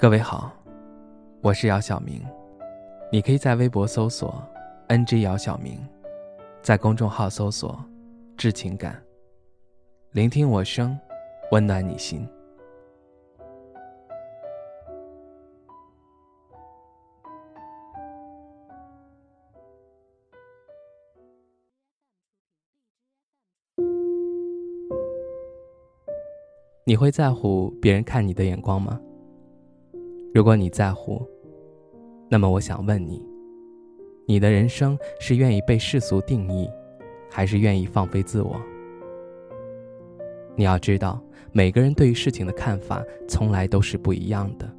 各位好，我是姚晓明，你可以在微博搜索 “ng 姚晓明”，在公众号搜索“致情感”，聆听我声，温暖你心。你会在乎别人看你的眼光吗？如果你在乎，那么我想问你：你的人生是愿意被世俗定义，还是愿意放飞自我？你要知道，每个人对于事情的看法从来都是不一样的。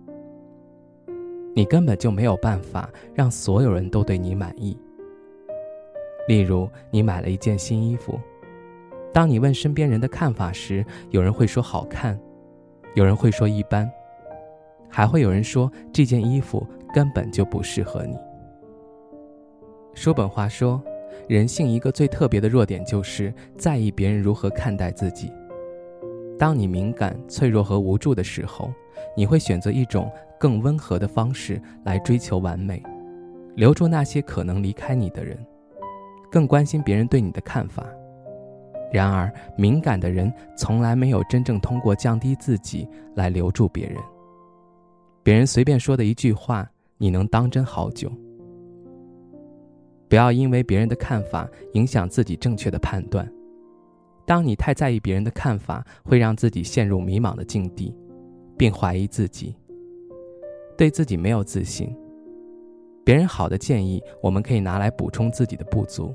你根本就没有办法让所有人都对你满意。例如，你买了一件新衣服。当你问身边人的看法时，有人会说好看，有人会说一般，还会有人说这件衣服根本就不适合你。叔本华说，人性一个最特别的弱点就是在意别人如何看待自己。当你敏感、脆弱和无助的时候，你会选择一种更温和的方式来追求完美，留住那些可能离开你的人，更关心别人对你的看法。然而，敏感的人从来没有真正通过降低自己来留住别人。别人随便说的一句话，你能当真好久。不要因为别人的看法影响自己正确的判断。当你太在意别人的看法，会让自己陷入迷茫的境地，并怀疑自己，对自己没有自信。别人好的建议，我们可以拿来补充自己的不足。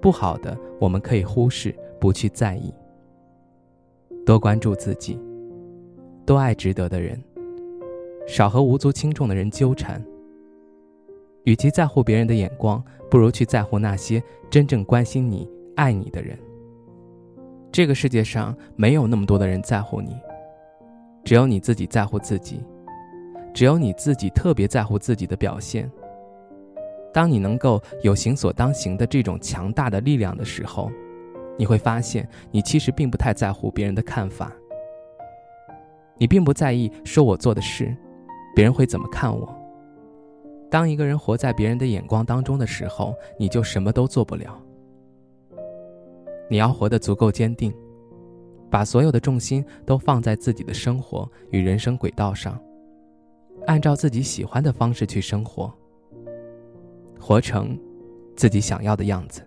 不好的，我们可以忽视，不去在意。多关注自己，多爱值得的人，少和无足轻重的人纠缠。与其在乎别人的眼光，不如去在乎那些真正关心你、爱你的人。这个世界上没有那么多的人在乎你，只有你自己在乎自己，只有你自己特别在乎自己的表现。当你能够有行所当行的这种强大的力量的时候，你会发现你其实并不太在乎别人的看法。你并不在意说我做的事，别人会怎么看我。当一个人活在别人的眼光当中的时候，你就什么都做不了。你要活得足够坚定，把所有的重心都放在自己的生活与人生轨道上，按照自己喜欢的方式去生活。活成自己想要的样子。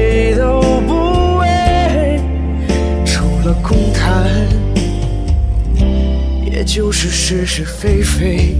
了空谈，也就是是是非非。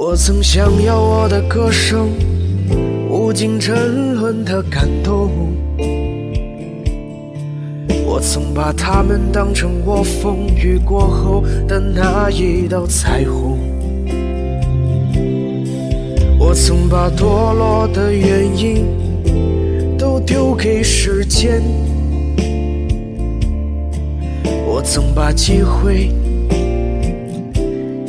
我曾想要我的歌声无尽沉沦的感动，我曾把它们当成我风雨过后的那一道彩虹，我曾把堕落的原因都丢给时间，我曾把机会。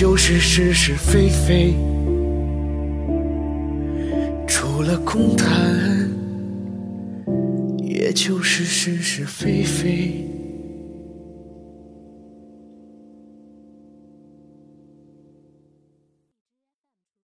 就是是是非非，除了空谈，也就是是是非非。